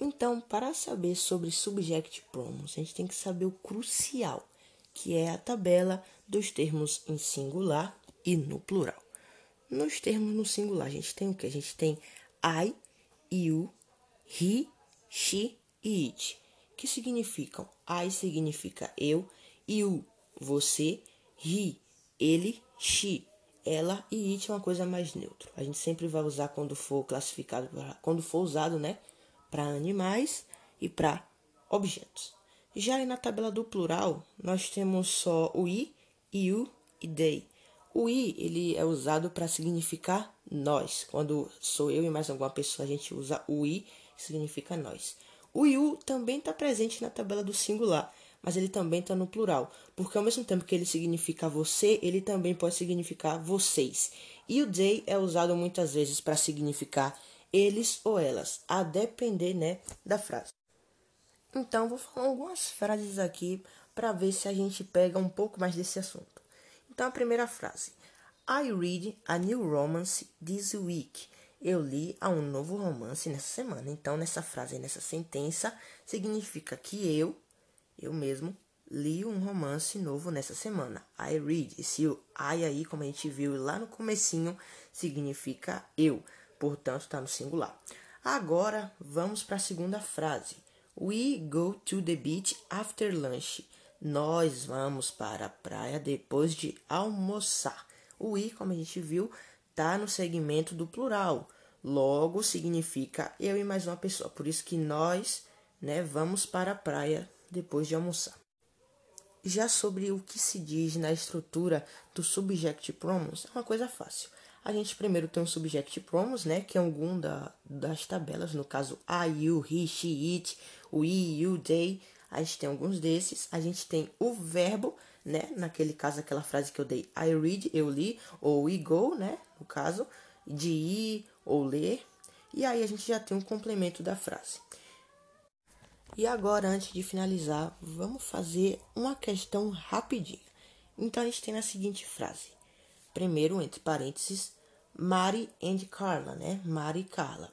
Então, para saber sobre subject pronouns, a gente tem que saber o crucial, que é a tabela dos termos em singular e no plural. Nos termos no singular, a gente tem o que? A gente tem I, you, he, she e it, que significam I significa eu, you, você, he, ele, she, ela e it é uma coisa mais neutra. A gente sempre vai usar quando for classificado, quando for usado, né, para animais e para objetos. Já na tabela do plural, nós temos só o i, you e they. O i ele é usado para significar nós. Quando sou eu e mais alguma pessoa, a gente usa o i, que significa nós. O you também está presente na tabela do singular, mas ele também está no plural, porque ao mesmo tempo que ele significa você, ele também pode significar vocês. E o they é usado muitas vezes para significar eles ou elas, a depender né, da frase. Então, vou falar algumas frases aqui para ver se a gente pega um pouco mais desse assunto. Então, a primeira frase: I read a new romance this week. Eu li a um novo romance nessa semana. Então, nessa frase, nessa sentença, significa que eu, eu mesmo, li um romance novo nessa semana. I read. Esse I aí, como a gente viu lá no comecinho, significa eu portanto está no singular. Agora vamos para a segunda frase. We go to the beach after lunch. Nós vamos para a praia depois de almoçar. O we, como a gente viu, está no segmento do plural. Logo significa eu e mais uma pessoa. Por isso que nós, né, vamos para a praia depois de almoçar. Já sobre o que se diz na estrutura do subject pronouns, é uma coisa fácil. A gente primeiro tem o subject pronouns, né, que é algum da, das tabelas, no caso I, you, he, she, it, we, you, they. A gente tem alguns desses. A gente tem o verbo, né, naquele caso aquela frase que eu dei, I read, eu li, ou we go, né, no caso, de ir ou ler. E aí a gente já tem um complemento da frase. E agora, antes de finalizar, vamos fazer uma questão rapidinha. Então a gente tem a seguinte frase: primeiro, entre parênteses, Mari and Carla, né? Mari e Carla.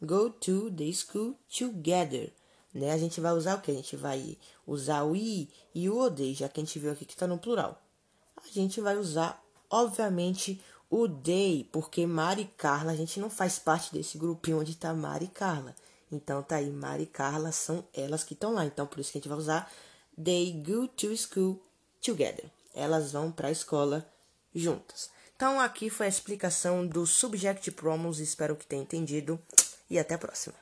Go to the school together. Né? A gente vai usar o que? A gente vai usar o i e o odeio, já que a gente viu aqui que está no plural. A gente vai usar, obviamente, o they, porque Mari e Carla, a gente não faz parte desse grupinho onde está Mari e Carla. Então tá aí, Mari e Carla são elas que estão lá. Então por isso que a gente vai usar they go to school together. Elas vão para a escola juntas. Então aqui foi a explicação do Subject Promos, espero que tenha entendido e até a próxima.